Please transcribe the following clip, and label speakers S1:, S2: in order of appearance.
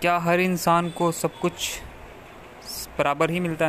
S1: क्या हर इंसान को सब कुछ बराबर ही मिलता है?